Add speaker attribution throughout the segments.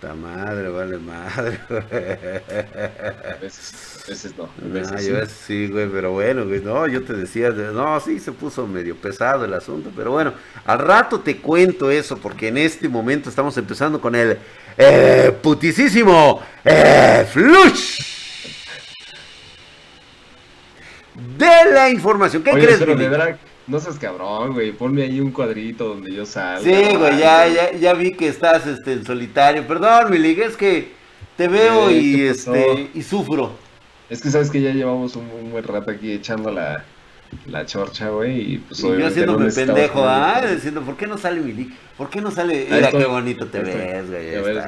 Speaker 1: Ta madre, vale madre,
Speaker 2: A veces, a veces no. A veces sí.
Speaker 1: yo sí, güey, pero bueno, güey, no, yo te decía, de- no, sí, se puso medio pesado el asunto, pero bueno, al rato te cuento eso, porque en este momento estamos empezando con el eh, putisísimo eh, flush de la información. ¿Qué
Speaker 2: Oye,
Speaker 1: crees,
Speaker 2: no seas cabrón, güey. Ponme ahí un cuadrito donde yo salga.
Speaker 1: Sí, güey, ya, ya, ya vi que estás este, en solitario. Perdón, mi liga, es que te veo
Speaker 2: Eh,
Speaker 1: y, este, y sufro.
Speaker 2: Es que sabes que ya llevamos un, un buen rato aquí echando la, la chorcha, güey. Y pues
Speaker 1: Y yo haciéndome
Speaker 2: no
Speaker 1: pendejo, ah, diciendo, ¿por qué no sale mi liga? ¿Por qué no sale? Mira qué bonito te ves, güey. Ahí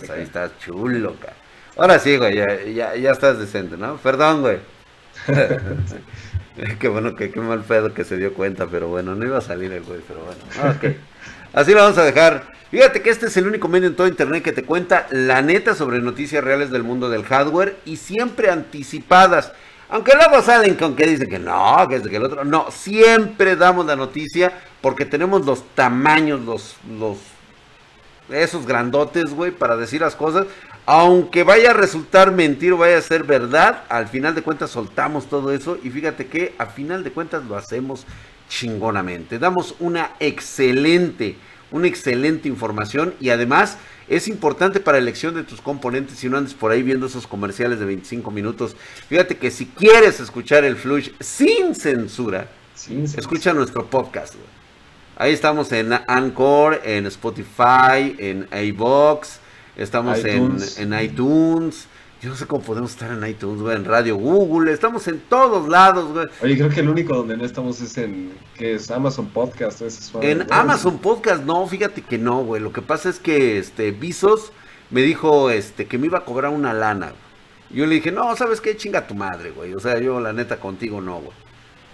Speaker 1: está, ahí estás chulo, cara. Ahora sí, güey, ya, ya, ya estás decente, ¿no? Perdón, güey. qué bueno, que qué mal pedo que se dio cuenta, pero bueno, no iba a salir el güey, pero bueno. Ok. Así lo vamos a dejar. Fíjate que este es el único medio en todo internet que te cuenta la neta sobre noticias reales del mundo del hardware y siempre anticipadas. Aunque luego salen con que dicen que no, que es que el otro. No, siempre damos la noticia porque tenemos los tamaños, los, los, esos grandotes, güey, para decir las cosas. Aunque vaya a resultar mentir o vaya a ser verdad, al final de cuentas soltamos todo eso y fíjate que a final de cuentas lo hacemos chingonamente. Damos una excelente, una excelente información y además es importante para la elección de tus componentes si no andes por ahí viendo esos comerciales de 25 minutos. Fíjate que si quieres escuchar el flush sin censura, escucha nuestro podcast. Ahí estamos en Anchor, en Spotify, en iBox, estamos en,
Speaker 2: iTunes.
Speaker 1: en iTunes. Yo no sé cómo podemos estar en iTunes, güey, en Radio Google, estamos en todos lados, güey.
Speaker 2: Oye, creo que el único donde no estamos es en, ¿qué es? Amazon Podcast. es
Speaker 1: En. Amazon Podcast, no, fíjate que no, güey. Lo que pasa es que este Visos me dijo este que me iba a cobrar una lana. güey. Yo le dije, no, ¿sabes qué? Chinga tu madre, güey. O sea, yo la neta contigo no, güey.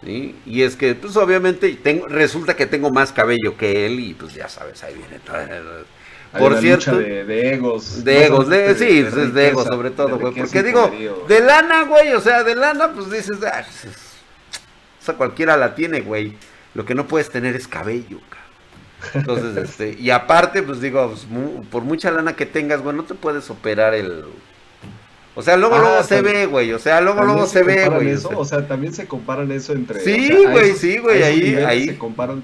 Speaker 1: ¿Sí? Y es que, pues obviamente, tengo, resulta que tengo más cabello que él y pues ya sabes, ahí viene todo.
Speaker 2: Hay
Speaker 1: Por
Speaker 2: una
Speaker 1: cierto,
Speaker 2: lucha de, de egos.
Speaker 1: de
Speaker 2: No
Speaker 1: egos, de, sí, pues, es de egos
Speaker 2: riqueza,
Speaker 1: sobre todo,
Speaker 2: de
Speaker 1: güey.
Speaker 2: riqueza
Speaker 1: Porque digo,
Speaker 2: poderío.
Speaker 1: de lana, güey, o sea, de lana, pues dices, ah, pues, es- o sea, cualquiera la tiene, güey. Lo que no puedes tener es cabello, cabrón. Entonces, este, y aparte, pues digo, pues, mu- por mucha lana que tengas, güey, no te puedes operar el... O sea, luego,
Speaker 2: Ah,
Speaker 1: luego se ve, güey, o sea, luego, luego se ve, güey. o sea.
Speaker 2: o sea, también se comparan eso entre.
Speaker 1: Sí,
Speaker 2: o sea, a
Speaker 1: güey, sí, güey, ahí- ahí.
Speaker 2: Se comparan.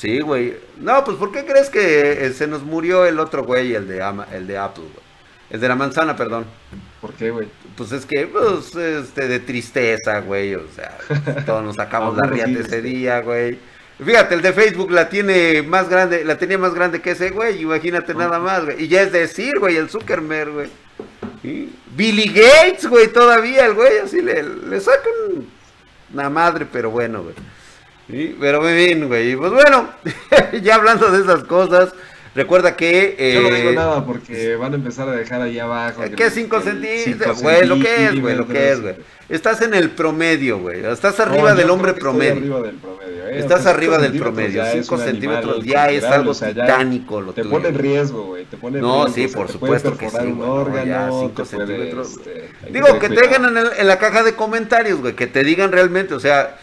Speaker 1: Sí, güey. No, pues ¿por qué crees que eh, se nos murió el otro güey, el de, Ama- el de Apple, güey? El de la manzana, perdón.
Speaker 2: ¿Por qué, güey?
Speaker 1: Pues es que, pues, este, de tristeza, güey, o sea, todos nos sacamos la riata
Speaker 2: sí,
Speaker 1: ese día, güey. Fíjate, el de Facebook la tiene más grande, la tenía más grande que ese, güey, imagínate nada más, güey. Y ya es decir, güey, el Zuckerberg, güey. Sí. Billy Gates, güey, todavía, el güey, así le, le sacan una madre, pero bueno, güey. Sí, pero muy bien, güey. Pues bueno, ya hablando de esas cosas, recuerda que...
Speaker 2: Yo no
Speaker 1: eh,
Speaker 2: digo nada porque van a empezar a dejar ahí abajo.
Speaker 1: ¿Qué
Speaker 2: el-
Speaker 1: 5
Speaker 2: el
Speaker 1: centímetros? Güey, lo que es, güey, lo que es, güey. Estás en el promedio, güey. Estás
Speaker 2: No,
Speaker 1: arriba del hombre promedio.
Speaker 2: arriba del promedio, ¿eh?
Speaker 1: Estás arriba del promedio.
Speaker 2: ya es
Speaker 1: 5
Speaker 2: un
Speaker 1: centímetros
Speaker 2: animal
Speaker 1: ya es algo
Speaker 2: o sea, ya
Speaker 1: titánico lo
Speaker 2: Te
Speaker 1: tuyo.
Speaker 2: pone en riesgo, güey. Te pone en
Speaker 1: No,
Speaker 2: riesgo,
Speaker 1: sí,
Speaker 2: o sea,
Speaker 1: por
Speaker 2: te
Speaker 1: supuesto que sí,
Speaker 2: un
Speaker 1: no,
Speaker 2: órgano,
Speaker 1: ya,
Speaker 2: te
Speaker 1: cinco
Speaker 2: puede,
Speaker 1: centímetros,
Speaker 2: este,
Speaker 1: Digo, que te digan en, en la caja de comentarios, güey, que te digan realmente, o sea,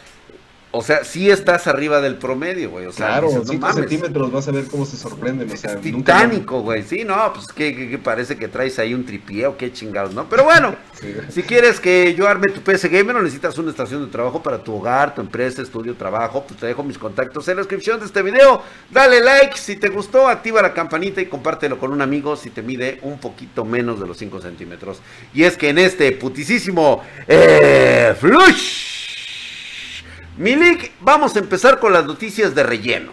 Speaker 1: o sea, sí estás arriba del promedio, güey. O sea,
Speaker 2: Claro,
Speaker 1: dices, no
Speaker 2: 5
Speaker 1: mames.
Speaker 2: centímetros vas a ver cómo se sorprenden. O sea,
Speaker 1: Es titánico, güey. Sí, no, pues que, parece que traes ahí un tripié o qué chingados, ¿no? Pero bueno,
Speaker 2: Sí.
Speaker 1: si quieres que yo arme tu PC Gamer o necesitas una estación de trabajo para tu hogar, tu empresa, estudio, trabajo, pues te dejo mis contactos en la descripción de este video. Dale like si te gustó, activa la campanita y compártelo con un amigo si te mide un poquito menos de los 5 centímetros. Y es que en este putisísimo eh, Flush Milik, vamos a empezar con las noticias de relleno.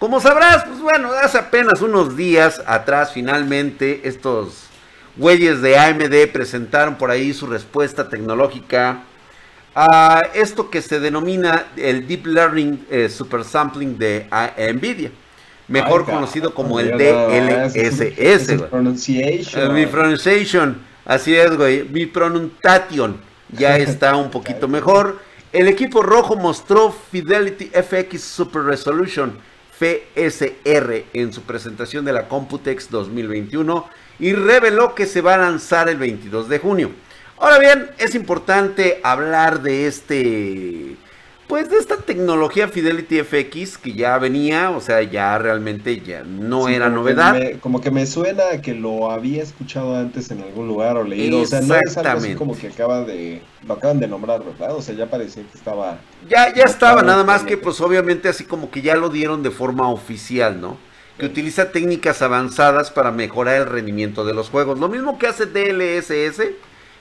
Speaker 1: Como sabrás, pues bueno, hace apenas unos días atrás finalmente estos güeyes de AMD presentaron por ahí su respuesta tecnológica a esto que se denomina el Deep Learning eh, Super Sampling de Nvidia, mejor
Speaker 2: Ay,
Speaker 1: conocido como el DLSS.
Speaker 2: es
Speaker 1: güey.
Speaker 2: pronunciation.
Speaker 1: Mi pronunciation, así es, güey. Mi pronunciation ya está un poquito mejor. El equipo rojo mostró Fidelity FX Super Resolution FSR en su presentación de la Computex 2021 y reveló que se va a lanzar el 22 de junio. Ahora bien, es importante hablar de este pues de esta tecnología Fidelity FX que ya venía, o sea, ya realmente ya no era novedad.
Speaker 2: como que me suena que lo había escuchado antes en algún lugar o leído, o sea, no es algo así como que acaba de lo acaban de nombrar, ¿verdad? O sea, ya parecía que estaba
Speaker 1: Ya ya estaba, nada más que pues obviamente así como que ya lo dieron de forma oficial, ¿no? Que utiliza técnicas avanzadas para mejorar el rendimiento de los juegos. Lo mismo que hace DLSS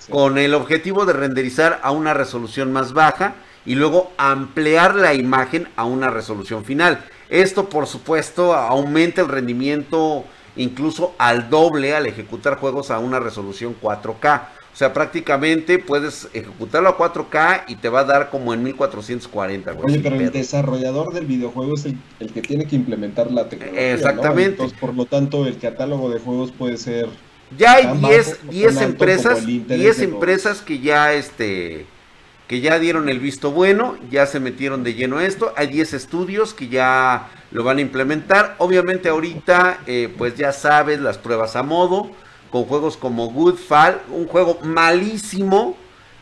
Speaker 1: con el objetivo de renderizar a una resolución más baja y luego ampliar la imagen a una resolución final. Esto por supuesto aumenta el rendimiento incluso al doble al ejecutar juegos a una resolución 4K. O sea, prácticamente puedes ejecutarlo a 4K y te va a dar como en 1440.
Speaker 2: Oye, pero el desarrollador del videojuego es el, que tiene que implementar la tecnología.
Speaker 1: Exactamente.
Speaker 2: Entonces, por lo tanto, el catálogo de juegos puede ser.
Speaker 1: Ya hay 10, 10 empresas, 10 empresas que ya este que ya dieron el visto bueno, ya se metieron de lleno esto. Hay 10 estudios que ya lo van a implementar. Obviamente ahorita, eh, pues ya sabes, las pruebas a modo, con juegos como Goodfall, un juego malísimo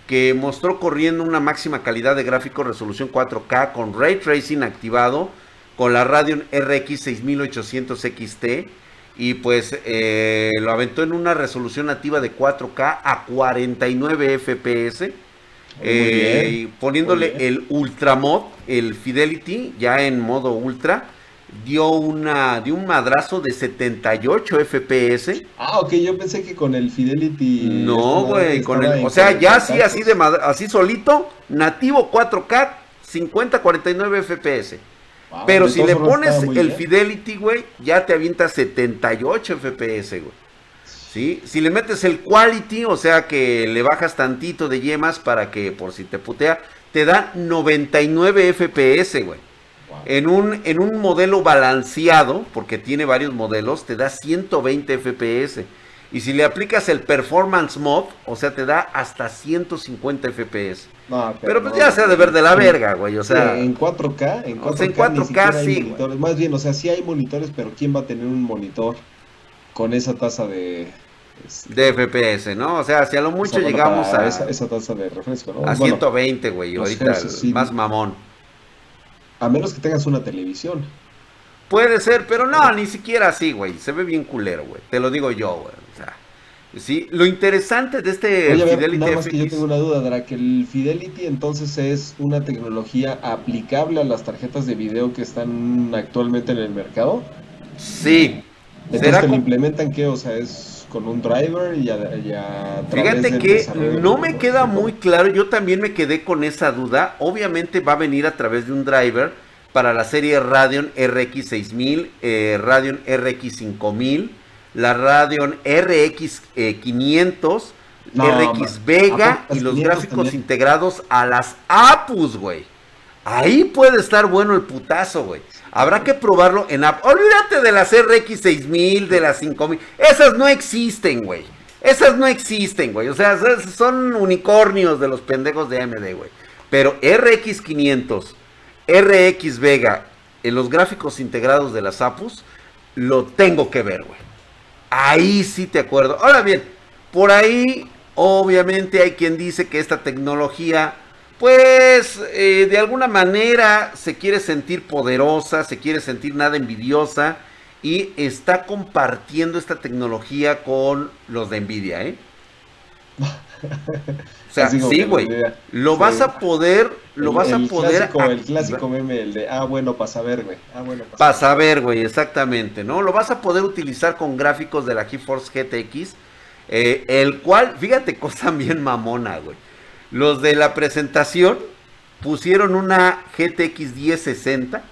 Speaker 1: que mostró corriendo una máxima calidad de gráfico resolución 4K con ray tracing activado, con la Radeon RX 6800 XT y pues eh, lo aventó en una resolución nativa de 4K a 49 FPS eh, poniéndole el Ultramod, el Fidelity, ya en modo Ultra, dio una dio un madrazo de 78 FPS.
Speaker 2: Ah, ok, yo pensé que con el Fidelity.
Speaker 1: No, güey, con el, o sea, ya así así de así solito, nativo 4K, 50 49 FPS. Pero si le pones el Fidelity, güey, ya te avienta 78 FPS, güey. Si le metes el quality, o sea que le bajas tantito de yemas para que por si te putea, te da 99 FPS, güey. En, un, en un modelo balanceado, porque tiene varios modelos, te da 120 FPS. Y si le aplicas el Performance Mode, o sea, te da hasta 150 FPS. pero, pues ya se ha de ver de la verga, güey. O sea,
Speaker 2: en 4K, en 4K, en 4K sí. Más bien, o sea, sí hay monitores, pero ¿quién va a tener un monitor con esa tasa de,
Speaker 1: de FPS, ¿no? O sea, si a lo mucho llegamos a
Speaker 2: esa, tasa de refresco, ¿no?
Speaker 1: A 120, güey, ahorita más mamón.
Speaker 2: A menos que tengas una televisión.
Speaker 1: Puede ser, pero no, ni siquiera así, güey. Se ve bien culero, güey. Te lo digo yo, güey. O sea, sí, lo interesante de este
Speaker 2: Fidelity nada más que yo tengo una duda, Dra, que el Fidelity entonces es una tecnología aplicable a las tarjetas de video que están actualmente en el mercado.
Speaker 1: Sí.
Speaker 2: Entonces, ¿que lo implementan qué? O sea, es con un driver y
Speaker 1: a, Fíjate que no me queda muy claro, yo también me quedé con esa duda. Obviamente va a venir a través de un driver para la serie Radeon RX 6000, eh, Radeon RX 5000, la Radeon RX 500, RX Vega y los gráficos integrados a las APUs, güey. Ahí puede estar bueno el putazo, güey. Habrá que probarlo en app. Olvídate de las RX 6000, de las 5000. Esas no existen, güey. Esas no existen, güey. O sea, son unicornios de los pendejos de AMD, güey. Pero RX 500, RX Vega, en los gráficos integrados de las APUs, lo tengo que ver, güey. Ahí sí te acuerdo. Ahora bien, por ahí, obviamente hay quien dice que esta tecnología pues eh, de alguna manera se quiere sentir poderosa, se quiere sentir nada envidiosa y está compartiendo esta tecnología con los de Nvidia, ¿eh? O sea, sí, güey. Lo vas a poder, lo vas a poder.
Speaker 2: el clásico meme, el de, ah, bueno, para saber, güey. Ah, bueno,
Speaker 1: para saber, güey, exactamente, ¿no? Lo vas a poder utilizar con gráficos de la GeForce GTX, eh, el cual, fíjate, cosa bien mamona, güey. Los de la presentación pusieron una GTX 1060.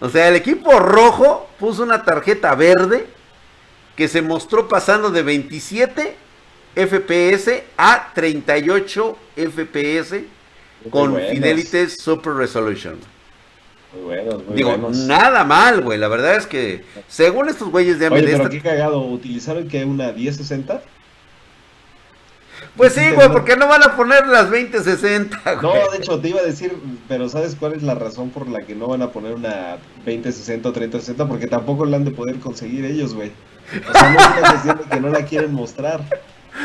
Speaker 1: O sea, el equipo rojo puso una tarjeta verde que se mostró pasando de 27 FPS a 38 FPS con Fidelity Super Resolution.
Speaker 2: Muy buenos, muy
Speaker 1: Digo, nada mal, güey. La verdad es que, según estos güeyes de
Speaker 2: AMD. Oye, pero qué cagado. ¿Utilizaron que una 1060?
Speaker 1: Pues sí, güey, porque no van a poner las 2060, güey.
Speaker 2: No, de hecho, te iba a decir, pero ¿sabes cuál es la razón por la que no van a poner una 2060 o 3060? Porque tampoco la han de poder conseguir ellos, güey. O sea, no estás diciendo que no la quieren mostrar.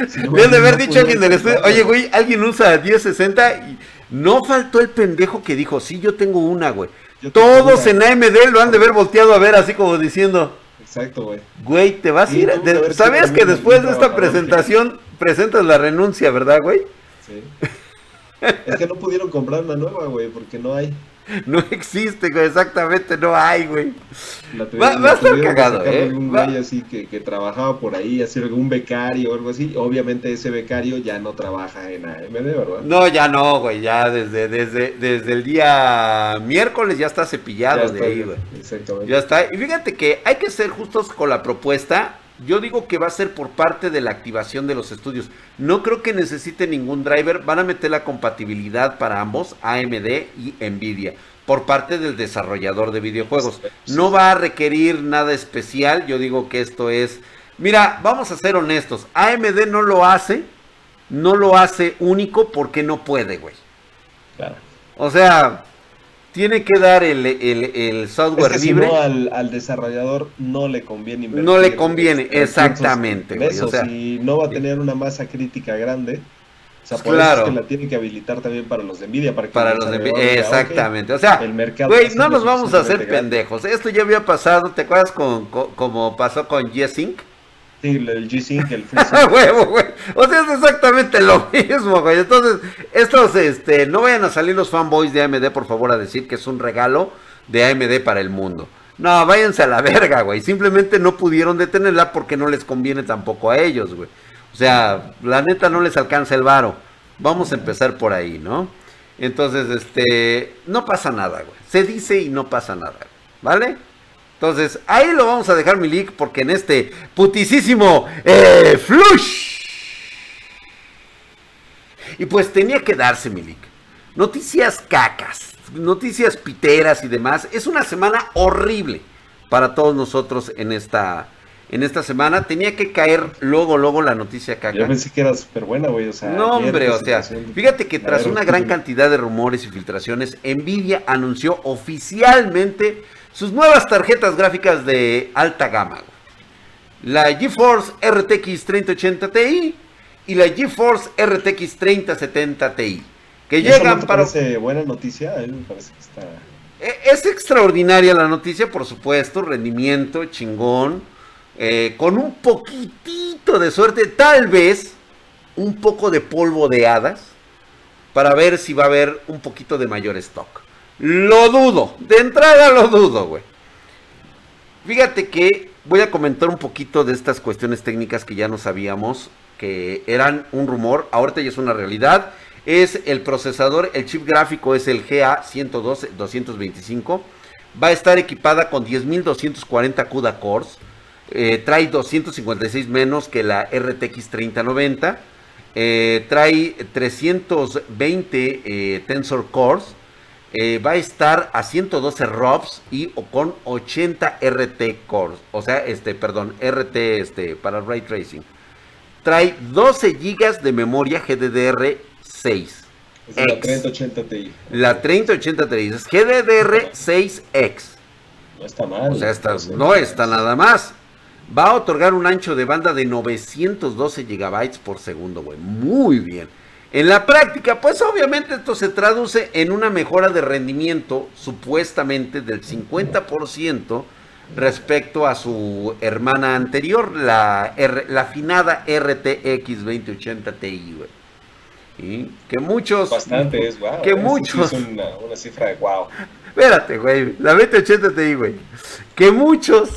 Speaker 1: Si de haber dicho alguien del estudio, oye, güey, alguien usa 1060 y No faltó el pendejo que dijo, sí, yo tengo una, güey. Todos en AMD lo han de ver volteado a ver así como diciendo.
Speaker 2: Exacto, güey.
Speaker 1: Güey, te vas a ir. ¿Sabías que después de esta presentación presentas la renuncia, verdad, güey? Sí.
Speaker 2: es que no pudieron comprar una nueva, güey, porque no hay.
Speaker 1: No existe, güey, exactamente, no hay, güey. Va, va, a estar cagado, ¿eh?
Speaker 2: Un güey así que, que, trabajaba por ahí, así algún becario o algo así. Obviamente ese becario ya no trabaja en AMD, ¿verdad?
Speaker 1: No, ya no, güey, ya desde, desde, desde el día miércoles ya está cepillado de ahí, güey. Exactamente. Ya está. Y fíjate que hay que ser justos con la propuesta. Yo digo que va a ser por parte de la activación de los estudios. No creo que necesite ningún driver. Van a meter la compatibilidad para ambos, AMD y Nvidia, por parte del desarrollador de videojuegos. No va a requerir nada especial. Yo digo que esto es... Mira, vamos a ser honestos. AMD no lo hace. No lo hace único porque no puede, güey. Claro. O sea, tiene que dar el, software es que libre.
Speaker 2: Si no, al, desarrollador no le conviene
Speaker 1: invertir. No le conviene, exactamente.
Speaker 2: eso, si no va a tener una masa crítica grande, o sea, por claro. eso es que la tiene que habilitar también para los de Nvidia. Para, que
Speaker 1: para los de Nvidia, exactamente. O sea, el mercado güey, no nos vamos a hacer pendejos. Esto ya había pasado, ¿te acuerdas con, como pasó con G-Sync?
Speaker 2: Sí, el G-Sync, el
Speaker 1: huevo, güey. O sea, es exactamente lo mismo, güey. Entonces, estos, este, no vayan a salir los fanboys de AMD, por favor, a decir que es un regalo de AMD para el mundo. No, váyanse a la verga, güey. Simplemente no pudieron detenerla porque no les conviene tampoco a ellos, güey. O sea, la neta no les alcanza el varo. Vamos a empezar por ahí, ¿no? Entonces, este, no pasa nada, güey. Se dice y no pasa nada, ¿vale? Entonces, ahí lo vamos a dejar mi leak porque en este putisísimo eh, flush. Y pues tenía que darse mi leak. Noticias cacas, noticias piteras y demás. Es una semana horrible para todos nosotros en esta, en esta semana. Tenía que caer luego, luego la noticia caca.
Speaker 2: Yo pensé que era súper buena, güey. O
Speaker 1: sea, no, hombre, o sea, fíjate que tras una gran cantidad de rumores y filtraciones, Nvidia anunció oficialmente sus nuevas tarjetas gráficas de alta gama. La GeForce RTX 3080 Ti y la GeForce RTX 3070 Ti.
Speaker 2: Que llegan para. parece buena noticia? A me parece que está.
Speaker 1: E, es extraordinaria la noticia, por supuesto. Rendimiento, chingón. Eh, con un poquitito de suerte, tal vez un poco de polvo de hadas. Para ver si va a haber un poquito de mayor stock. Lo dudo. De entrada lo dudo, güey. Fíjate que voy a comentar un poquito de estas cuestiones técnicas que ya no sabíamos que eran un rumor. Ahorita ya es una realidad. Es el procesador, el chip gráfico es el GA112-225. Va a estar equipada con 10.240 CUDA cores. Eh, trae 256 menos que la RTX 3090. Eh, trae 320 eh, Tensor Cores eh, va a estar a 112 ROPS y con 80 RT cores, o sea, este, perdón, RT este, para ray tracing. Trae 12 GB de memoria GDDR6.
Speaker 2: Es la 3080 Ti.
Speaker 1: La 3080 Ti es GDDR6X.
Speaker 2: No está mal.
Speaker 1: O sea, no está nada más. Va a otorgar un ancho de banda de 912 GB por segundo, güey. Muy bien. En la práctica, pues obviamente esto se traduce en una mejora de rendimiento supuestamente del 50% respecto a su hermana anterior, la, la afinada RTX 2080 Ti, güey. Que muchos...
Speaker 2: Bastante es, wow.
Speaker 1: Que muchos...
Speaker 2: Es una, una, cifra de wow.
Speaker 1: Espérate, güey. La 2080 Ti, güey. Que muchos,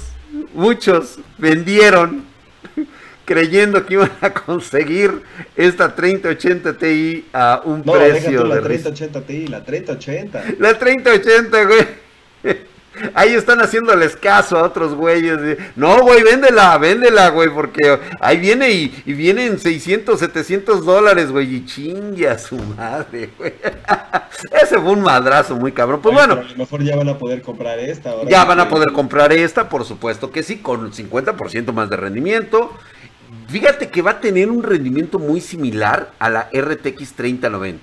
Speaker 1: muchos vendieron creyendo que iban a conseguir esta 3080 Ti a un precio
Speaker 2: la 3080 Ti, la 3080.
Speaker 1: La 3080, güey. Ahí están haciéndoles caso a otros güeyes. No, güey, véndela, véndela, güey, porque ahí viene y, y vienen 600, 700 dólares, güey, y chingue a su madre, güey. Ese fue un madrazo muy cabrón. Pues bueno.
Speaker 2: a lo mejor ya van a poder comprar esta.
Speaker 1: ya van a poder comprar esta, por supuesto que sí, con 50% más de rendimiento. Fíjate que va a tener un rendimiento muy similar a la RTX 3090.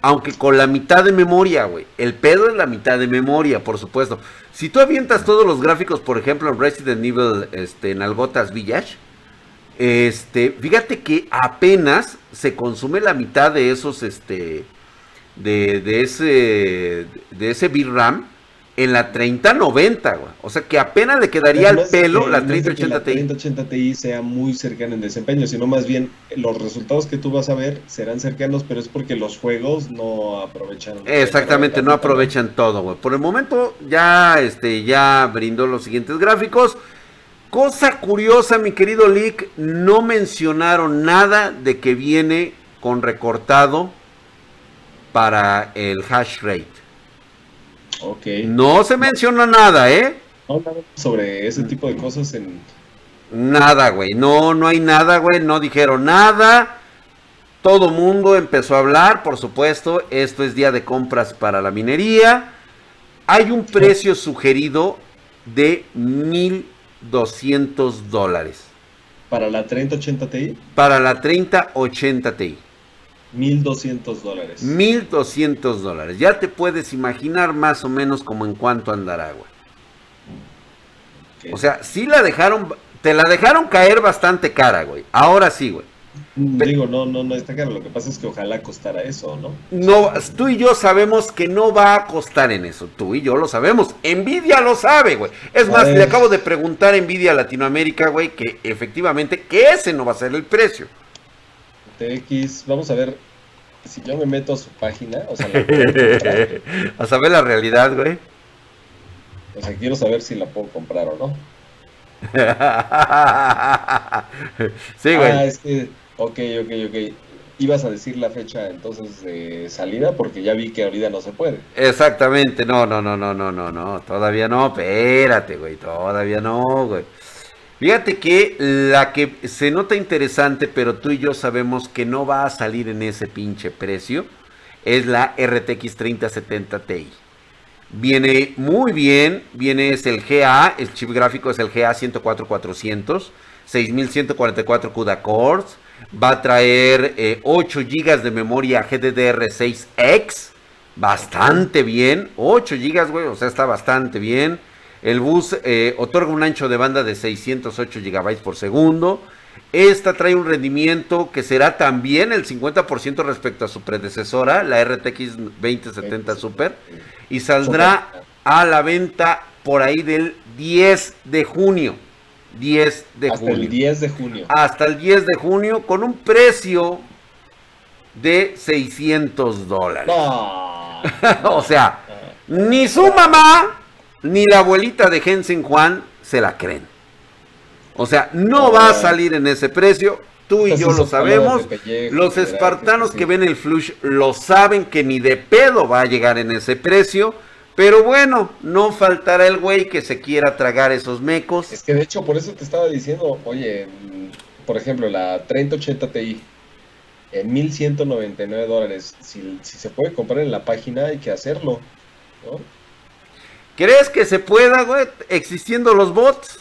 Speaker 1: Aunque con la mitad de memoria, güey. El pedo es la mitad de memoria, por supuesto. Si tú avientas todos los gráficos, por ejemplo, en Resident Evil este, en Algotas Village, este, fíjate que apenas se consume la mitad de esos, este, de, de ese de ese VRAM en la 3090, güey. O sea que apenas le quedaría el pelo la 3080 Ti.
Speaker 2: La 3080 Ti sea muy cercana en desempeño, sino más bien los resultados que tú vas a ver serán cercanos, pero es porque los juegos no aprovechan.
Speaker 1: Exactamente, no aprovechan todo, güey. Por el momento ya este ya brindó los siguientes gráficos. Cosa curiosa, mi querido Lick, no mencionaron nada de que viene con recortado para el hash rate. No se menciona nada, ¿eh?
Speaker 2: No, nada sobre ese tipo de cosas en...
Speaker 1: Nada, güey. No, no hay nada, güey. No dijeron nada. Todo mundo empezó a hablar, por supuesto. Esto es día de compras para la minería. Hay un precio sugerido de 1200 dólares.
Speaker 2: ¿Para la 3080 Ti?
Speaker 1: Para la 3080 Ti.
Speaker 2: 1200 dólares.
Speaker 1: 1200 dólares. Ya te puedes imaginar más o menos como en cuánto andará, güey. O sea, sí la dejaron, te la dejaron caer bastante cara, güey. Ahora sí, güey.
Speaker 2: Mm, digo, no, no, no está caro. Lo que pasa es que ojalá costara eso, ¿no?
Speaker 1: No, tú y yo sabemos que no va a costar en eso. Tú y yo lo sabemos. Nvidia lo sabe, güey. Es más, le acabo de preguntar a Nvidia Latinoamérica, güey, que efectivamente que ese no va a ser el precio.
Speaker 2: TX, vamos a ver si yo me meto a su página, o sea,
Speaker 1: a saber la realidad, güey.
Speaker 2: O sea, quiero saber si la puedo comprar o no.
Speaker 1: sí, güey.
Speaker 2: Ah, es que, ok, ok, ok. Ibas a decir la fecha entonces de salida porque ya vi que ahorita no se puede.
Speaker 1: Exactamente, no, no, no, no, no, no, no, todavía no, espérate, güey, todavía no, güey. Fíjate que la que se nota interesante, pero tú y yo sabemos que no va a salir en ese pinche precio, es la RTX 3070 Ti. Viene muy bien, viene es el GA, el chip gráfico es el GA 104400, 6144 CUDA cores, va a traer 8 eh, GB de memoria GDDR6X, bastante bien, 8 GB, güey, o sea, está bastante bien. El bus eh, otorga un ancho de banda de 608 GB por segundo. Esta trae un rendimiento que será también el 50% respecto a su predecesora, la RTX 2070 Super, y saldrá a la venta por ahí del 10 de junio. 10 de
Speaker 2: Hasta el 10 de junio.
Speaker 1: Hasta el 10 de junio con un precio de 600 dólares. o sea, ni su mamá ni la abuelita de Jensen Juan se la creen. O sea, no va a salir en ese precio. Tú y yo lo sabemos. Los espartanos que ven el flush lo saben que ni de pedo va a llegar en ese precio. Pero bueno, no faltará el güey que se quiera tragar esos mecos.
Speaker 2: Es que de hecho, por eso te estaba diciendo, oye, por ejemplo, la 3080 Ti en 1199 dólares. Si, si se puede comprar en la página, hay que hacerlo. ¿no?
Speaker 1: ¿Crees que se pueda, güey, existiendo los bots?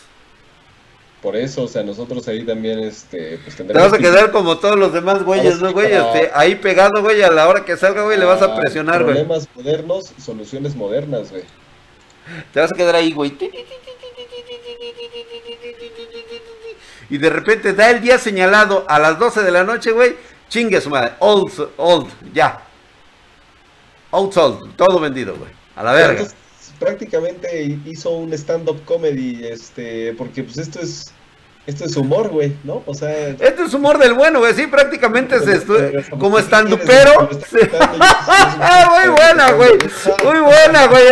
Speaker 2: Por eso, o sea, nosotros ahí también, este,
Speaker 1: pues Te vas a quedar como todos los demás güeyes, ¿no, güey? Este, ahí pegado, güey, a la hora que salga, güey, le vas a presionar,
Speaker 2: güey. Problemas modernos, soluciones modernas, güey.
Speaker 1: Te vas a quedar ahí, güey. Y de repente da el día señalado a las 12 de la noche, güey. Chingue su madre. Old, old, ya. Old sold, todo vendido, güey. A la verga
Speaker 2: prácticamente hizo un stand-up comedy, este, porque pues esto es esto es humor, güey, ¿no? O sea.
Speaker 1: Esto es humor del bueno, güey. Sí, prácticamente es esto. Como estando pero. Muy buena, güey. Muy buena, güey.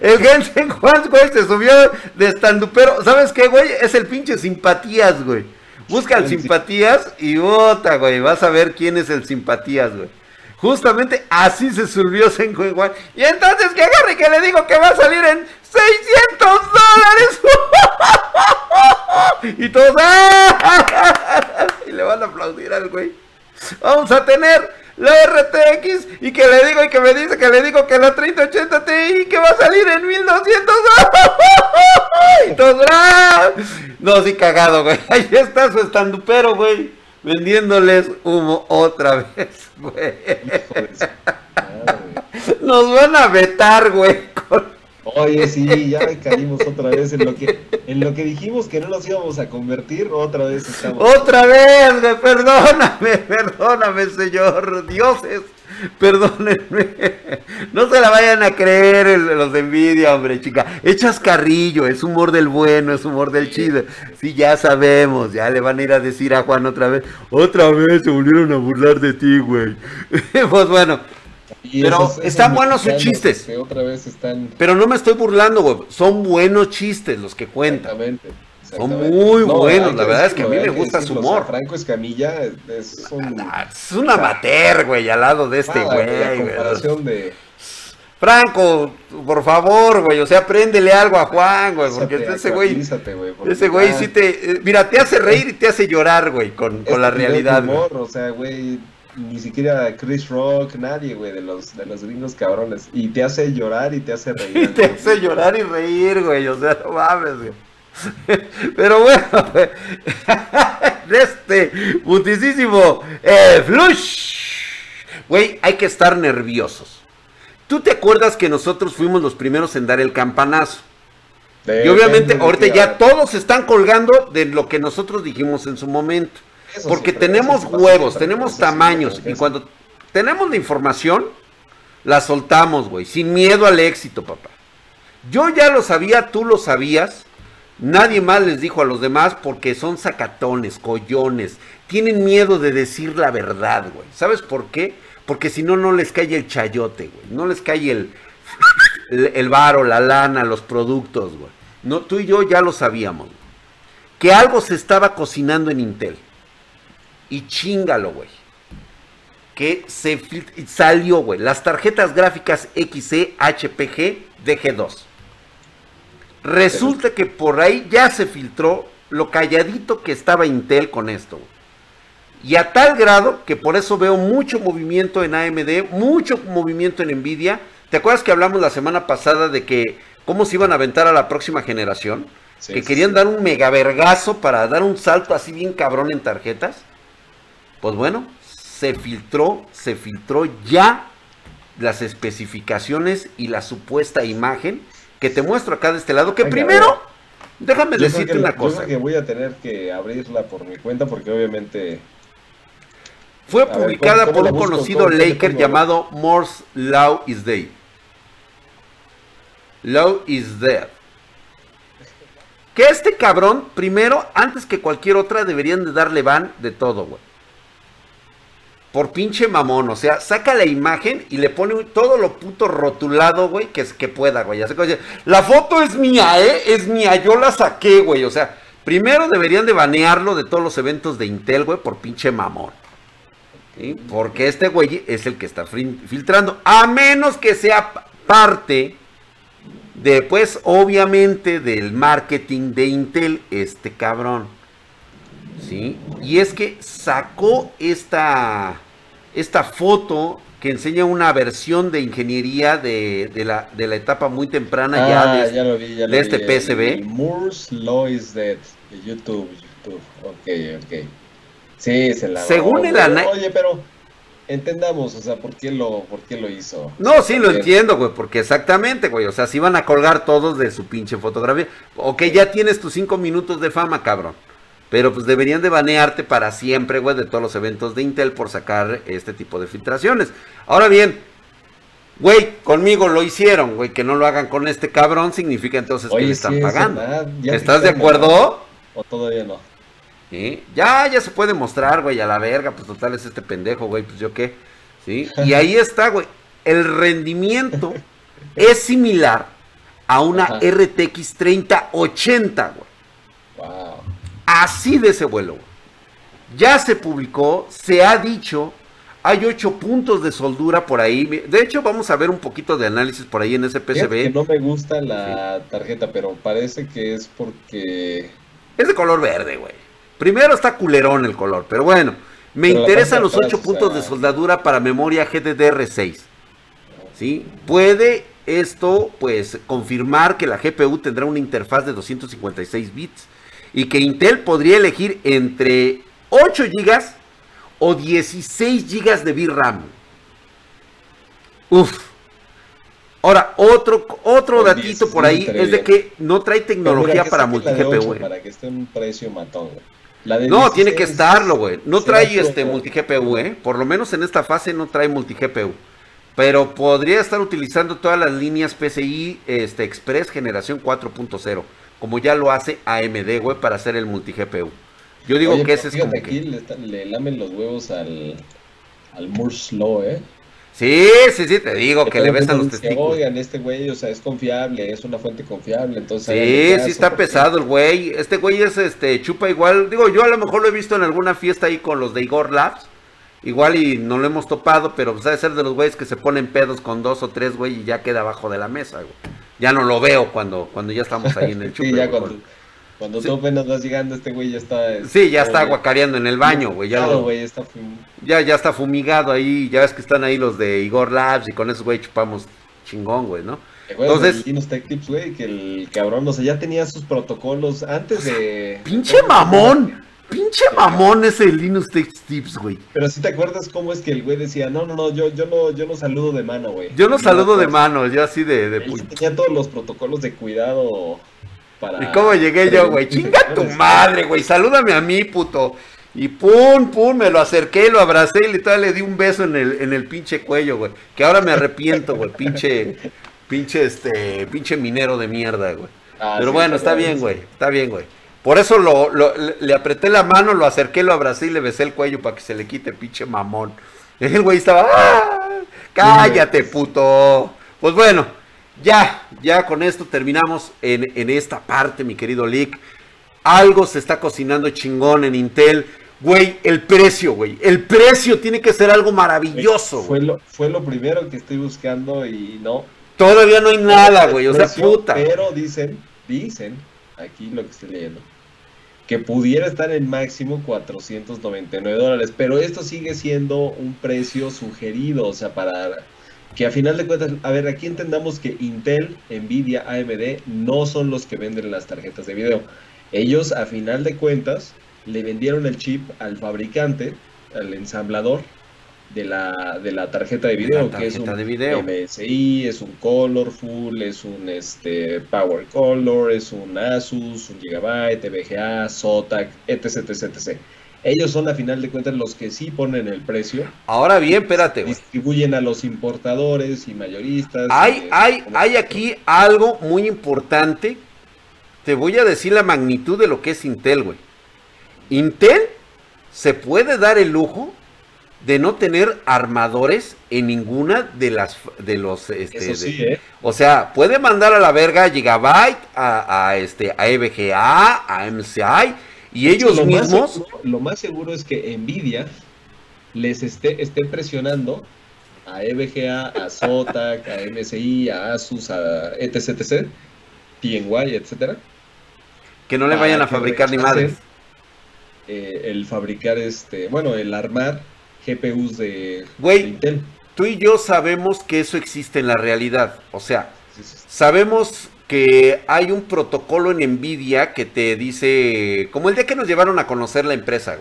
Speaker 1: El, Gensen Juan, güey, se subió de estando pero. ¿Sabes qué, güey? Es el pinche simpatías, güey. Busca el simpatías y vota, güey. Vas a ver quién es el simpatías, güey. Justamente así se subió Senko igual. Y entonces que agarre que le digo que va a salir en 600 dólares. y todos. ¡ah! y le van a aplaudir al güey. Vamos a tener la RTX y que le digo y que me dice que le digo que la 3080 Ti que va a salir en 1200 y todos ¡ah! no sí cagado güey ahí está su estandupero güey vendiéndoles humo otra vez, güey. Nos van a vetar, güey.
Speaker 2: Oye, sí, ya caímos otra vez en lo que en lo que dijimos que no nos íbamos a convertir, otra vez estamos.
Speaker 1: Otra vez, güey, perdóname, perdóname, señor. Dioses, Perdónenme. No se la vayan a creer los de envidia, hombre, chica. Echas carrillo, es humor del bueno, es humor del chido. Sí, ya sabemos, ya le van a ir a decir a Juan otra vez. Otra vez se volvieron a burlar de ti, güey. pues bueno. pero están buenos sus chistes.
Speaker 2: Otra vez están...
Speaker 1: Pero no me estoy burlando, güey. Son buenos chistes los que cuentan. Exactamente. Son muy buenos, la verdad es que a mí me gusta su humor.
Speaker 2: Franco Escamilla es un...
Speaker 1: Ah, es un amateur, güey, al lado de este güey. comparación de... Franco, por favor, güey, o sea, préndele algo a Juan, güey, porque ese güey, ese güey sí te, eh, mira, te hace reír y te hace llorar, güey, con, con la realidad.
Speaker 2: Humor, o sea, güey, ni siquiera Chris Rock, nadie, güey, de los, de los gringos cabrones, y te hace llorar y te hace reír.
Speaker 1: y te hace llorar y reír, güey, o sea, no mames, güey. Pero bueno, este putisísimo eh, flush. Güey, hay que estar nerviosos. ¿Tú te acuerdas que nosotros fuimos los primeros en dar el campanazo? y obviamente ahorita ya todos están colgando de lo que nosotros dijimos en su momento. porque tenemos huevos, tenemos tamaños. Y cuando tenemos la información, la soltamos, güey. Sin miedo al éxito, papá. Yo ya lo sabía, tú lo sabías. Nadie más les dijo a los demás porque son sacatones, collones. Tienen miedo de decir la verdad, güey. ¿Sabes por qué? Porque si no, no les cae el chayote, güey. No les cae el, el, varo, la lana, los productos, güey. No, tú y yo ya lo sabíamos. Que algo se estaba cocinando en Intel. Y chingalo, güey. Que se salió, güey. Las tarjetas gráficas XC, HPG, DG2. Resulta que por ahí ya se filtró lo calladito que estaba Intel con esto. Y a tal grado que por eso veo mucho movimiento en AMD, mucho movimiento en Nvidia. ¿Te acuerdas que hablamos la semana pasada de que cómo se iban a aventar a la próxima generación? que querían dar un megavergazo para dar un salto así bien cabrón en tarjetas. Pues bueno, se filtró, se filtró ya las especificaciones y la supuesta imagen que te muestro acá de este lado, que primero, déjame decirte una cosa.
Speaker 2: Yo que voy a tener que abrirla por mi cuenta porque obviamente...
Speaker 1: Fue publicada por un conocido Laker llamado Morse Law is Dead. Law is Dead. Que este cabrón, primero, antes que cualquier otra, deberían de darle ban de todo, güey por pinche mamón, o sea, saca la imagen y le pone todo lo puto rotulado, güey, que, que pueda, güey. Así la foto es mía, ¿eh? Es mía, yo la saqué, güey. O sea, primero deberían de banearlo de todos los eventos de Intel, güey, por pinche mamón. Porque este güey es el que está filtrando. A menos que sea parte de, pues, obviamente, del marketing de Intel, este cabrón. ¿Sí? Y es que sacó esta, esta foto que enseña una versión de ingeniería de, la, de la etapa muy temprana ya ah, de, este PCB.
Speaker 2: Moore's Law is Dead, de YouTube, YouTube. Ok, ok. Sí, se la
Speaker 1: Según el
Speaker 2: Oye, pero entendamos, o sea, ¿por qué lo, por qué lo hizo?
Speaker 1: No, sí, lo entiendo, güey, porque exactamente, güey, o sea, si van a colgar todos de su pinche fotografía. Ok, ya tienes tus cinco minutos de fama, cabrón. Pero pues deberían de banearte para siempre, güey, de todos los eventos de Intel por sacar este tipo de filtraciones. Ahora bien, güey, conmigo lo hicieron, güey, que no lo hagan con este cabrón significa entonces que le están pagando. ¿Estás de acuerdo?
Speaker 2: ¿O todavía no?
Speaker 1: ¿Sí? Ya, ya se puede mostrar, güey, a la verga, pues total es este pendejo, güey, pues yo qué. ¿Sí? Y ahí está, güey. El rendimiento es similar a una RTX 3080, güey. Wow. Así de ese vuelo. Ya se publicó, se ha dicho, hay ocho puntos de soldura por ahí. De hecho, vamos a ver un poquito de análisis por ahí en ese PCB.
Speaker 2: no me gusta la tarjeta, pero parece que es porque...
Speaker 1: Es de color verde, güey. Primero está culerón el color, pero bueno. Me interesan los ocho puntos de soldadura para memoria GDDR6. ¿Sí? Puede esto, pues, confirmar que la GPU tendrá una interfaz de 256 bits y que Intel podría elegir entre 8 GB o 16 GB de VRAM. Uf. Ahora, otro, otro datito por ahí es de que no trae tecnología para multi GPU.
Speaker 2: Para que esté un precio matón.
Speaker 1: no, tiene que estarlo, güey. No trae este multi GPU, ¿eh? Por lo menos en esta fase no trae multi GPU. Pero podría estar utilizando todas las líneas PCI este, Express generación 4.0, como ya lo hace AMD, güey, para hacer el multi GPU. Yo digo que ese es como
Speaker 2: aquí le, lamen los huevos al, al Moore's Law, ¿eh?
Speaker 1: Sí, sí, sí, te digo que le besan los testículos.
Speaker 2: Oigan, este güey, o sea, es confiable, es una fuente confiable, entonces...
Speaker 1: Sí, sí está pesado el güey. Este güey es, este, chupa igual. Digo, yo a lo mejor lo he visto en alguna fiesta ahí con los de Igor Labs. Igual y no lo hemos topado, pero pues debe ser de los güeyes que se ponen pedos con dos o tres, güey, y ya queda abajo de la mesa, güey. Ya no lo veo cuando, cuando ya estamos ahí en el chupa.
Speaker 2: sí, ya cuando... Cuando tú apenas vas llegando, este güey ya está.
Speaker 1: Sí, ya está aguacareando en el baño, güey. Ya,
Speaker 2: está
Speaker 1: ya, ya está fumigado ahí. Ya ves que están ahí los de Igor Labs y con esos güey chupamos chingón, güey, ¿no?
Speaker 2: Entonces. Linux Tech Tips, güey, que el cabrón, o sea, ya tenía sus protocolos antes de.
Speaker 1: ¡Pinche mamón! Pinche mamón ese Linux Tech Tips, güey.
Speaker 2: Pero si te acuerdas cómo es que el güey decía, no, no, no, yo, yo no, yo no saludo de mano, güey.
Speaker 1: Yo no saludo de mano, yo así de, de
Speaker 2: tenía todos los protocolos de cuidado
Speaker 1: ¿Y cómo llegué yo, güey? Chinga tu madre, güey. Salúdame a mí, puto. Y pum, pum, me lo acerqué, lo abracé y le, le di un beso en el, en el pinche cuello, güey. Que ahora me arrepiento, güey. Pinche, pinche, este, pinche minero de mierda, güey. Ah, Pero bueno, está bien, güey. Está bien, güey. Por eso lo, le apreté la mano, lo acerqué, lo abracé y le besé el cuello para que se le quite, pinche mamón. El güey estaba, ¡Ah! cállate, puto. Pues bueno, ya, ya con esto terminamos en, esta parte, mi querido Lick. Algo se está cocinando chingón en Intel. Güey, el precio, güey. El precio tiene que ser algo maravilloso.
Speaker 2: Fue lo, fue lo primero que estoy buscando y no.
Speaker 1: Todavía no hay nada, güey. O sea, puta.
Speaker 2: Pero dicen, dicen, aquí lo que estoy leyendo, que pudiera estar en máximo 499 dólares. Pero esto sigue siendo un precio sugerido, o sea, para que a final de cuentas, a ver, aquí entendamos que Intel, Nvidia, AMD no son los que venden las tarjetas de video. Ellos, a final de cuentas, le vendieron el chip al fabricante, al ensamblador de la, de la tarjeta de video, que es un MSI, es un Colorful, es un este, Power Color, es un Asus, un Gigabyte, VGA, Zotac, etc, etc, etc. Ellos son a final de cuentas los que sí ponen el precio.
Speaker 1: Ahora bien, espérate.
Speaker 2: Distribuyen a los importadores y mayoristas.
Speaker 1: Hay, eh, hay, hay aquí algo muy importante. Te voy a decir la magnitud de lo que es Intel, güey. Intel se puede dar el lujo de no tener armadores en ninguna de las de los este, ¿eh? o sea puede mandar a la verga a Gigabyte a, a este a EVGA a MCI y ellos mismos...
Speaker 2: lo más seguro es que Nvidia les esté, esté presionando a EVGA, a Zotac, a MSI, a Asus, a etc, etc, TNY, etcétera.
Speaker 1: Que no le vayan a fabricar ni madres.
Speaker 2: Eh, el fabricar este, bueno, el armar GPUs de,
Speaker 1: Güey, Tú y yo sabemos que eso existe en la realidad. O sea, sabemos que hay un protocolo en Nvidia que te dice, como el día que nos llevaron a conocer la empresa,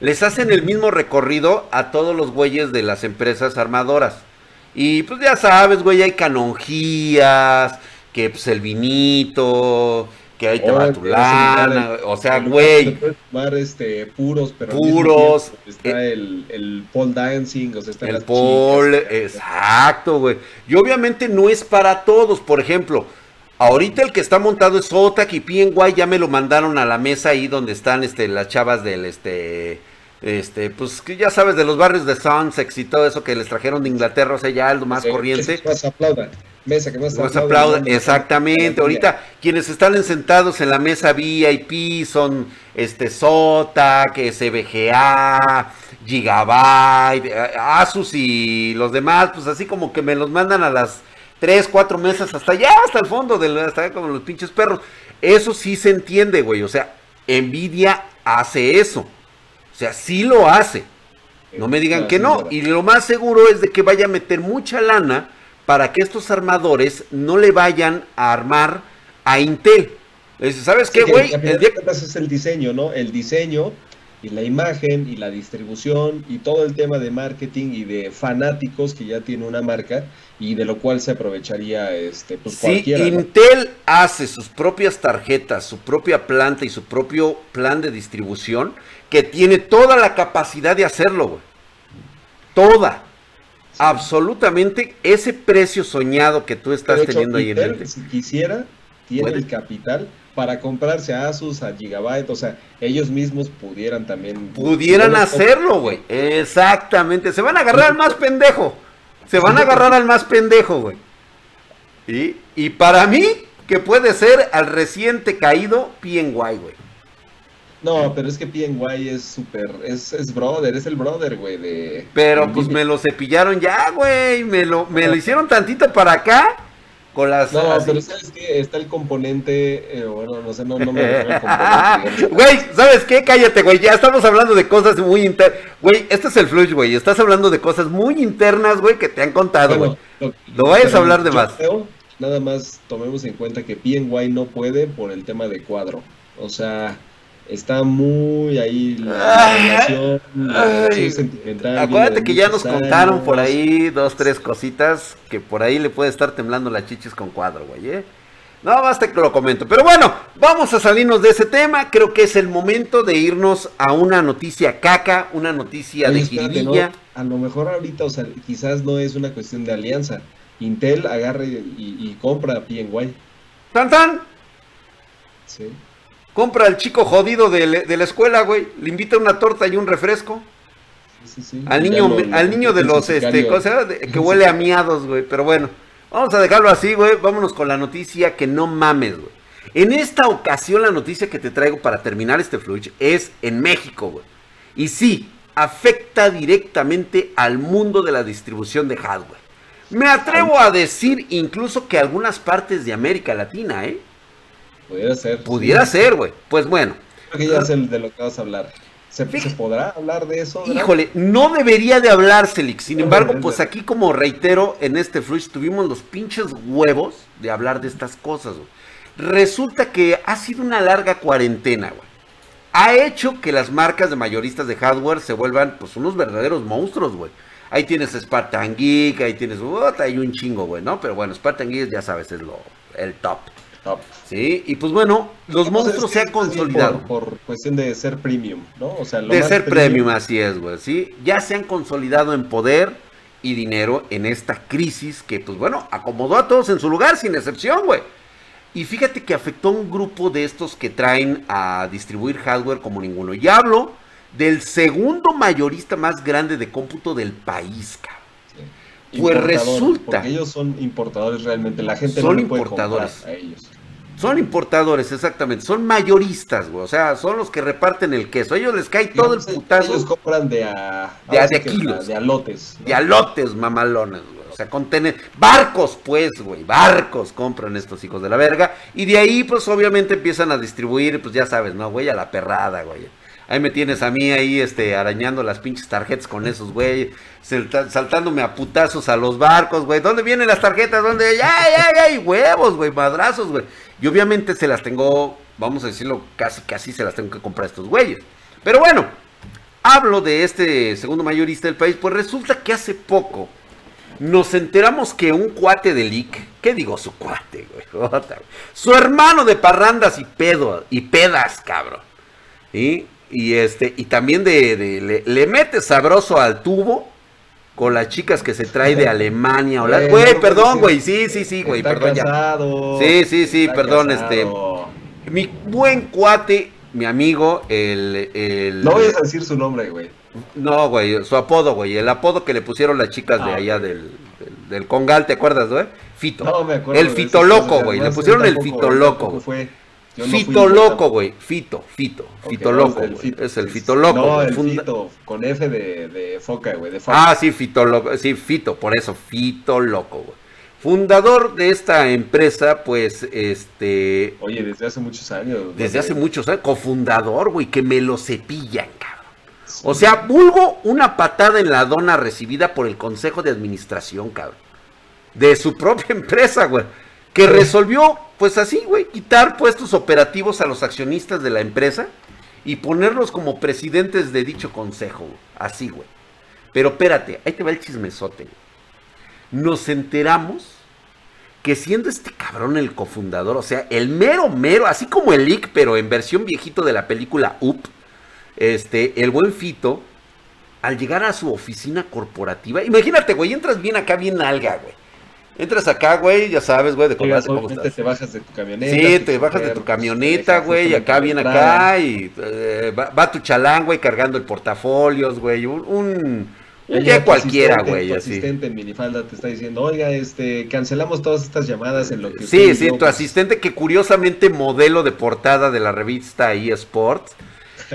Speaker 1: les hacen el mismo recorrido a todos los güeyes de las empresas armadoras. Y pues ya sabes, güey, hay canonjías, que pues el vinito, que ahí te va tu lana, o sea, güey.
Speaker 2: este, puros, pero
Speaker 1: puros.
Speaker 2: está eh, el, el pole dancing, o sea, está
Speaker 1: el pole, exacto, güey. Y obviamente no es para todos, por ejemplo, Ahorita el que está montado es Zotac y PNY ya me lo mandaron a la mesa ahí donde están este, las chavas del este este, pues que ya sabes de los barrios de Sunsex y todo eso que les trajeron de Inglaterra, o sea, ya algo más corriente.
Speaker 2: Que más aplaudan. Mesa que más,
Speaker 1: aplaudan. Exactamente. Ahorita quienes están sentados en la mesa VIP son este Zotac, SBGA, Gigabyte, Asus y los demás, pues así como que me los mandan a las tres, cuatro mesas hasta allá, hasta el fondo, del, hasta allá como los pinches perros. Eso sí se entiende, güey. O sea, Nvidia hace eso. O sea, sí lo hace. No me digan que no. Y lo más seguro es de que vaya a meter mucha lana para que estos armadores no le vayan a armar a Intel. ¿Sabes qué, güey?
Speaker 2: el día que es el diseño, ¿no? El diseño y la imagen y la distribución y todo el tema de marketing y de fanáticos que ya tiene una marca y de lo cual se aprovecharía este pues
Speaker 1: sí, Intel hace sus propias tarjetas, su propia planta y su propio plan de distribución que tiene toda la capacidad de hacerlo, güey. Toda. Absolutamente ese precio soñado que tú estás teniendo ahí en
Speaker 2: mente. Si quisiera, tiene el capital para comprarse a Asus, a Gigabyte, o sea, ellos mismos pudieran también...
Speaker 1: Pudieran hacerlo, güey. Exactamente. Se van a agarrar al más pendejo. Se van a agarrar al más pendejo, güey. ¿Y? y para mí, que puede ser al reciente caído PNY, güey.
Speaker 2: No, pero es que PNY es súper, es, es brother, es el brother, güey, de...
Speaker 1: Pero pues me lo cepillaron ya, güey, me lo, me lo hicieron tantito para acá con las...
Speaker 2: No, pero ¿sabes qué? Está el componente, eh, bueno, no sé, no, no me el
Speaker 1: componente. Güey, ¿sabes qué? Cállate, güey, ya estamos hablando de cosas muy internas. Güey, este es el flush, güey, estás hablando de cosas muy internas, güey, que te han contado, güey. Lo, vayas a hablar de más.
Speaker 2: nada más tomemos en cuenta que PNY no puede por el tema de cuadro. O sea, está muy ahí la, relación,
Speaker 1: sentimental. Acuérdate que ya nos contaron por ahí dos, tres cositas que por ahí le puede estar temblando las chichis con cuadro, güey, ¿eh? No, basta que lo comento. Pero bueno, vamos a salirnos de ese tema. Creo que es el momento de irnos a una noticia caca, una noticia de jiribilla.
Speaker 2: A lo mejor ahorita, o sea, quizás no es una cuestión de alianza. Intel agarre y, y compra PNY.
Speaker 1: ¿Tan tan? Sí. Compra al chico jodido de, la escuela, güey. Le invita una torta y un refresco. Sí, sí, Al niño, al niño de los, este, cosas que huele a miados, güey. Pero bueno, vamos a dejarlo así, güey. Vámonos con la noticia que no mames, güey. En esta ocasión, la noticia que te traigo para terminar este fluch es en México, güey. Y sí, afecta directamente al mundo de la distribución de hardware. Me atrevo a decir incluso que algunas partes de América Latina, ¿eh?
Speaker 2: Pudiera ser.
Speaker 1: Pudiera ser, güey. Pues bueno.
Speaker 2: Creo que ya sé de lo que vas a hablar. ¿Se, podrá hablar de eso?
Speaker 1: Híjole, no debería de hablarse, Lix. Sin embargo, pues aquí como reitero, en este Flush tuvimos los pinches huevos de hablar de estas cosas, güey. Resulta que ha sido una larga cuarentena, güey. Ha hecho que las marcas de mayoristas de hardware se vuelvan, pues, unos verdaderos monstruos, güey. Ahí tienes Spartan Geek, ahí tienes, hay un chingo, güey, ¿no? Pero bueno, Spartan Geek ya sabes, es lo, el top. Sí, y pues bueno, los monstruos se han consolidado.
Speaker 2: Por, cuestión de ser premium, ¿no? O
Speaker 1: sea, de ser premium, así es, güey, sí. Ya se han consolidado en poder y dinero en esta crisis que, pues bueno, acomodó a todos en su lugar, sin excepción, güey. Y fíjate que afectó a un grupo de estos que traen a distribuir hardware como ninguno. Y hablo del segundo mayorista más grande de cómputo del país, cabrón. Pues resulta.
Speaker 2: Porque ellos son importadores realmente. La gente son no importadores. a ellos.
Speaker 1: Son importadores, exactamente. Son mayoristas, güey. O sea, son los que reparten el queso. A ellos les cae todo el putazo.
Speaker 2: Ellos compran de a,
Speaker 1: de, a, de kilos.
Speaker 2: De alotes.
Speaker 1: De alotes, mamalones, güey. O sea, contener. Barcos, pues, güey. Barcos compran estos hijos de la verga. Y de ahí, pues, obviamente empiezan a distribuir, pues ya sabes, ¿no, güey? A la perrada, güey. Ahí me tienes a mí ahí, este, arañando las pinches tarjetas con esos, güey. Saltándome a putazos a los barcos, güey. ¿Dónde vienen las tarjetas? ¿Dónde? ¡Ay, ay, ay! Huevos, güey, madrazos, güey. Y obviamente se las tengo, vamos a decirlo, casi, casi se las tengo que comprar estos güeyes. Pero bueno, hablo de este segundo mayorista del país, pues resulta que hace poco nos enteramos que un cuate de Lick, ¿qué digo su cuate, güey? Su hermano de parrandas y pedo, y pedas, cabrón. Y este, y también de, le mete sabroso al tubo con las chicas que se trae de Alemania o Güey, pues, perdón, güey, sí, sí, sí, güey, perdón
Speaker 2: casado,
Speaker 1: Sí, sí, sí, perdón, este... Mi buen cuate, mi amigo, el... el...
Speaker 2: No voy a decir su nombre, güey.
Speaker 1: No, güey, su apodo, güey, el apodo que le pusieron las chicas de ah, allá del, del, Congal, ¿te acuerdas, güey? Fito. No, me acuerdo. El Fito Loco, güey, le pusieron el Fito Loco. fue fito loco, güey. Fito, fito. fito loco, Es el fito loco.
Speaker 2: No, el fito, con F de, de foca, güey.
Speaker 1: Ah, sí, fito loco. Sí, fito, por eso, fito loco, güey. Fundador de esta empresa, pues, este...
Speaker 2: Oye, desde hace muchos años.
Speaker 1: Desde hace muchos años. Cofundador, güey, que me lo cepillan, cabrón. O sea, vulgo una patada en la dona recibida por el Consejo de Administración, cabrón. De su propia empresa, güey que resolvió, pues así, güey, quitar puestos operativos a los accionistas de la empresa y ponerlos como presidentes de dicho consejo, güey. Así, güey. Pero espérate, ahí te va el chismesote. güey. Nos enteramos que siendo este cabrón el cofundador, o sea, el mero mero, así como el Lick, pero en versión viejito de la película Up, este, el buen Fito, al llegar a su oficina corporativa, imagínate, güey, entras bien acá, bien alga, güey. Entras acá, güey, ya sabes, güey, de
Speaker 2: Llegas,
Speaker 1: cómo estás.
Speaker 2: te bajas de tu camioneta.
Speaker 1: Sí, te bajas de tu camioneta, güey, y acá
Speaker 2: entrada.
Speaker 1: acá, y eh, va, va tu chalán, güey, cargando el portafolios, güey, un, un, día cualquiera, güey,
Speaker 2: tu
Speaker 1: así.
Speaker 2: asistente en minifalda te está diciendo, oiga, este, cancelamos todas estas llamadas en lo que
Speaker 1: Sí, sí,
Speaker 2: yo,
Speaker 1: tu asistente que curiosamente modelo de portada de la revista eSports.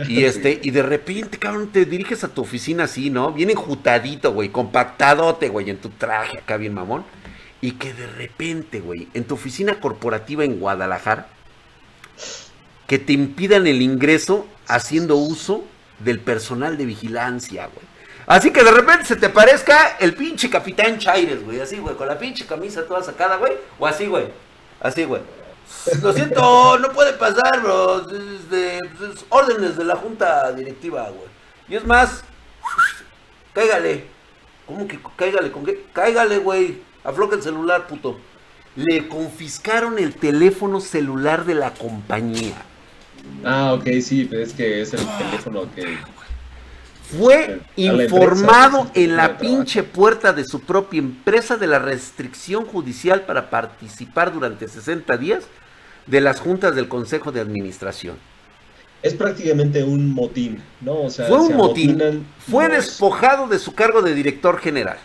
Speaker 1: Y este, y de repente, cabrón, te diriges a tu oficina así, ¿no? Bien enjutadito, güey, compactadote, güey, en tu traje acá bien mamón. Y que de repente, güey, en tu oficina corporativa en Guadalajara, que te impidan el ingreso haciendo uso del personal de vigilancia, güey. Así que de repente se te parezca el pinche capitán Chaires, güey, así, güey, con la pinche camisa toda sacada, güey, o así, güey, así, güey. Lo siento, no puede pasar, bro, es de- es órdenes de la junta directiva, güey. Y es más, cáigale. ¿Cómo que cáigale? ¿Con qué? Cáigale, güey. Afloja el celular, puto. Le confiscaron el teléfono celular de la compañía.
Speaker 2: Ah, ok, sí, pero es que es el teléfono que...
Speaker 1: Fue informado
Speaker 2: empresa,
Speaker 1: en la pinche puerta de su propia empresa de la restricción judicial para participar durante 60 días de las juntas del Consejo de Administración.
Speaker 2: Es prácticamente un motín, ¿no? O sea,
Speaker 1: Fue
Speaker 2: se
Speaker 1: un motín. Fue
Speaker 2: los-
Speaker 1: despojado de su cargo de director general.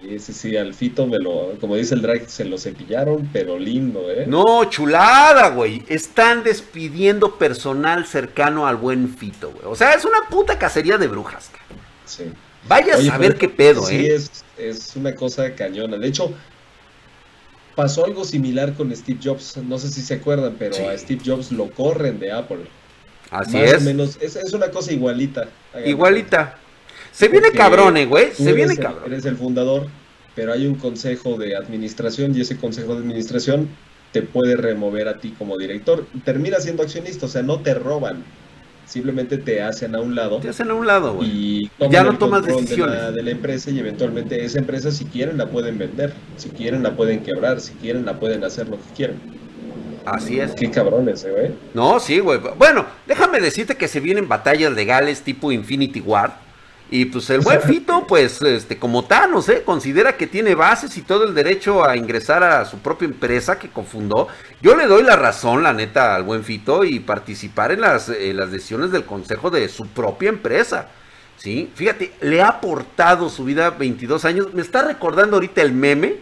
Speaker 2: Sí, sí, sí, al Fito me lo... Como dice el drag, se lo cepillaron, pero lindo, ¿eh?
Speaker 1: No, chulada, güey. Están despidiendo personal cercano al buen Fito, güey. O sea, es una puta cacería de brujas. cara.
Speaker 2: Sí.
Speaker 1: Vaya a saber
Speaker 2: pero
Speaker 1: qué pedo,
Speaker 2: sí
Speaker 1: ¿eh?
Speaker 2: Es, es una cosa cañona. De hecho, pasó algo similar con Steve Jobs. No sé si se acuerdan, pero
Speaker 1: Sí.
Speaker 2: a Steve Jobs lo corren de Apple.
Speaker 1: Así
Speaker 2: Más o
Speaker 1: es.
Speaker 2: menos, es, es una cosa igualita.
Speaker 1: Igualita. Se viene cabrón, güey. Se viene
Speaker 2: el-
Speaker 1: cabrón.
Speaker 2: Eres el fundador, pero hay un consejo de administración y ese consejo de administración te puede remover a ti como director. Termina siendo accionista, o sea, no te roban. Simplemente te hacen a un lado
Speaker 1: Te hacen a un lado, güey.
Speaker 2: y toman
Speaker 1: Ya no tomas decisiones.
Speaker 2: De la, de la empresa y eventualmente esa empresa si quieren la pueden vender, si quieren la pueden quebrar, si quieren la pueden hacer lo que quieran.
Speaker 1: Así es.
Speaker 2: Qué cabrones, eh, güey.
Speaker 1: No, sí, güey. Bueno, déjame decirte que se vienen batallas legales tipo Infinity War. Y pues el buen Fito, pues, este, como Thanos, ¿eh? Considera que tiene bases y todo el derecho a ingresar a su propia empresa que confundó. Yo le doy la razón, la neta, al buen Fito y participar en las, en las decisiones del consejo de su propia empresa. ¿Sí? Fíjate, le ha aportado su vida 22 años. Me está recordando ahorita el meme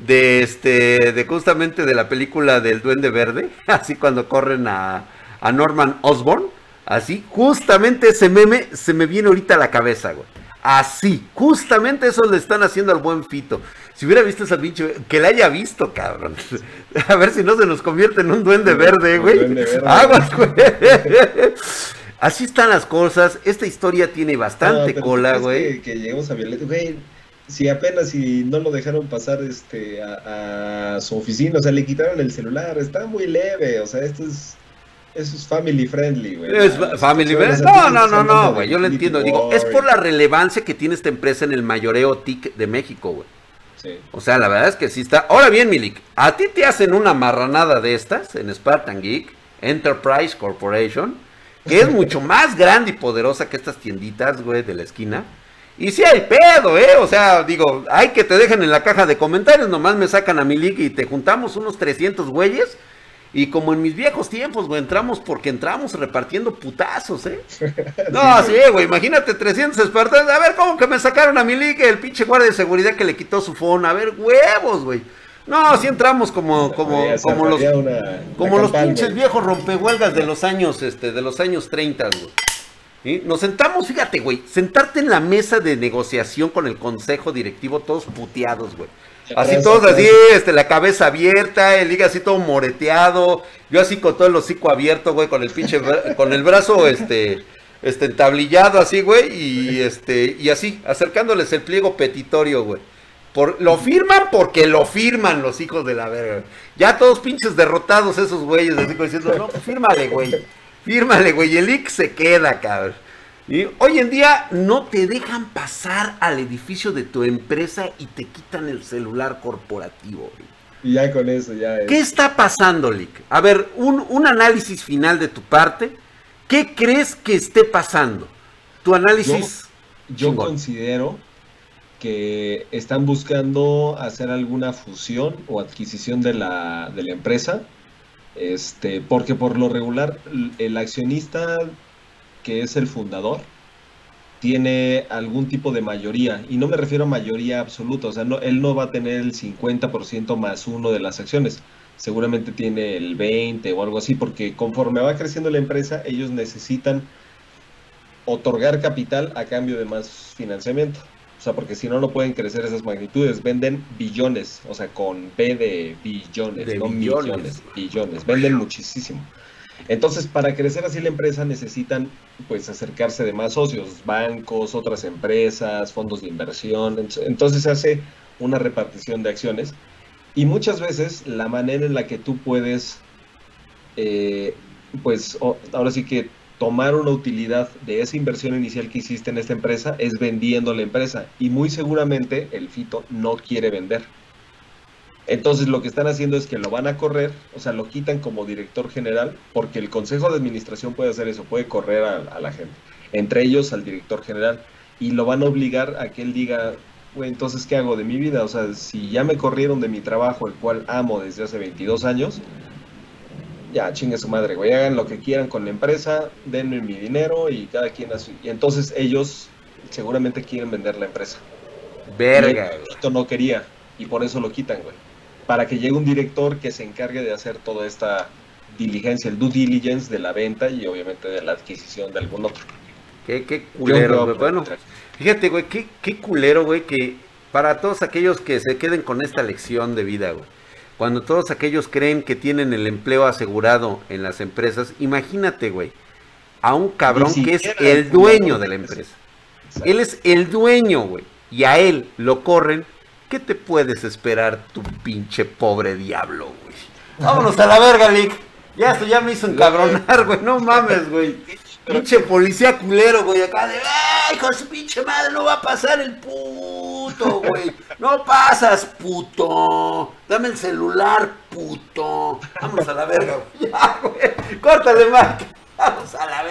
Speaker 1: de este de justamente de la película del Duende Verde, así cuando corren a, a Norman Osborn, así, justamente ese meme se me viene ahorita a la cabeza, güey. Así, justamente eso le están haciendo al buen Fito. Si hubiera visto esa pinche, que la haya visto, cabrón. A ver si no se nos convierte en un duende verde,
Speaker 2: Un
Speaker 1: güey.
Speaker 2: duende verde.
Speaker 1: Aguas, güey. Así están las cosas. Esta historia tiene bastante
Speaker 2: No,
Speaker 1: cola, güey.
Speaker 2: Que, que lleguemos a Violeta, güey. Si apenas si no lo dejaron pasar este a, a su oficina, o sea, le quitaron el celular, está muy leve, o sea, esto es eso es family friendly, güey.
Speaker 1: Es family friendly. No, no, no, no, güey. Yo lo entiendo. Digo, es por la relevancia que tiene esta empresa en el mayoreo TIC de México, güey.
Speaker 2: Sí.
Speaker 1: O sea, la verdad es que sí está. Ahora bien, Milik, a ti te hacen una marranada de estas en Spartan Geek, Enterprise Corporation, que es mucho más grande y poderosa que estas tienditas, güey, de la esquina. Y sí hay pedo, ¿eh? O sea, digo, hay que te dejen en la caja de comentarios, nomás me sacan a Milik y te juntamos unos 300 güeyes. Y como en mis viejos tiempos, güey, entramos porque entramos repartiendo putazos, ¿eh? No, sí, güey, imagínate 300 espartanos. A ver, ¿cómo que me sacaron a mi liga el pinche guardia de seguridad que le quitó su phone? A ver, huevos, güey. No, sí entramos como, como, como los,
Speaker 2: una-
Speaker 1: como
Speaker 2: una
Speaker 1: los pinches viejos rompehuelgas de los años, este, de los años 30, güey. ¿Sí? Nos sentamos, fíjate, güey, sentarte en la mesa de negociación con el consejo directivo, todos puteados, güey. Así todos así, este, la cabeza abierta, el liga así todo moreteado, yo así con todo el hocico abierto, güey, con el pinche, con el brazo, este, este, entablillado así, güey, y este, y así, acercándoles el pliego petitorio, güey. Por, lo firman porque lo firman los hijos de la verga. Ya todos pinches derrotados esos güeyes, así como diciendo, no, pues fírmale, güey. Fírmale, güey, el leak se queda, cabrón. Y hoy en día no te dejan pasar al edificio de tu empresa y te quitan el celular corporativo.
Speaker 2: Y ya con eso, ya
Speaker 1: ¿Qué está pasando, Lick? A ver, un, un, análisis final de tu parte. ¿Qué crees que esté pasando? Tu análisis.
Speaker 2: Yo, yo considero que están buscando hacer alguna fusión o adquisición de la, de la empresa. Este, porque por lo regular, el accionista que es el fundador, tiene algún tipo de mayoría, y no me refiero a mayoría absoluta, o sea, no, él no va a tener el 50% más uno de las acciones, seguramente tiene el 20 o algo así, porque conforme va creciendo la empresa, ellos necesitan otorgar capital a cambio de más financiamiento. O sea, porque si no, no pueden crecer esas magnitudes. Venden billones, o sea, con P de billones, no millones, billones. Venden muchísimo. Entonces, para crecer así la empresa necesitan pues acercarse de más socios, bancos, otras empresas, fondos de inversión. Entonces se hace una repartición de acciones y muchas veces la manera en la que tú puedes, eh, pues ahora sí que tomar una utilidad de esa inversión inicial que hiciste en esta empresa es vendiendo la empresa y muy seguramente el Fito no quiere vender. Entonces lo que están haciendo es que lo van a correr, o sea, lo quitan como director general, porque el consejo de administración puede hacer eso, puede correr a, la gente, entre ellos al director general, y lo van a obligar a que él diga, güey, entonces, ¿qué hago de mi vida? O sea, si ya me corrieron de mi trabajo, el cual amo desde hace 22 años, ya, chingue su madre, güey, hagan lo que quieran con la empresa, denme mi dinero y cada quien así. Y entonces ellos seguramente quieren vender la empresa.
Speaker 1: Verga.
Speaker 2: Esto no quería y por eso lo quitan, güey para que llegue un director que se encargue de hacer toda esta diligencia, el due diligence de la venta y obviamente de la adquisición de algún otro.
Speaker 1: Qué, qué culero, güey. Bueno, fíjate, güey, qué, qué culero, güey, que para todos aquellos que se queden con esta lección de vida, güey. Cuando todos aquellos creen que tienen el empleo asegurado en las empresas, imagínate, güey, a un cabrón que es el dueño de la empresa. Él es el dueño, güey. Y a él lo corren ¿Qué te puedes esperar, tu pinche pobre diablo, güey? Vámonos a la verga, Lick. Ya esto ya me hizo encabronar, güey. No mames, güey. Pinche policía culero, güey. Acá de, ¡ay, con su pinche madre! No va a pasar el puto, güey. No pasas, puto. Dame el celular, puto. Vámonos a la verga, güey. Ya, güey. Córtale, Mike. Vamos a la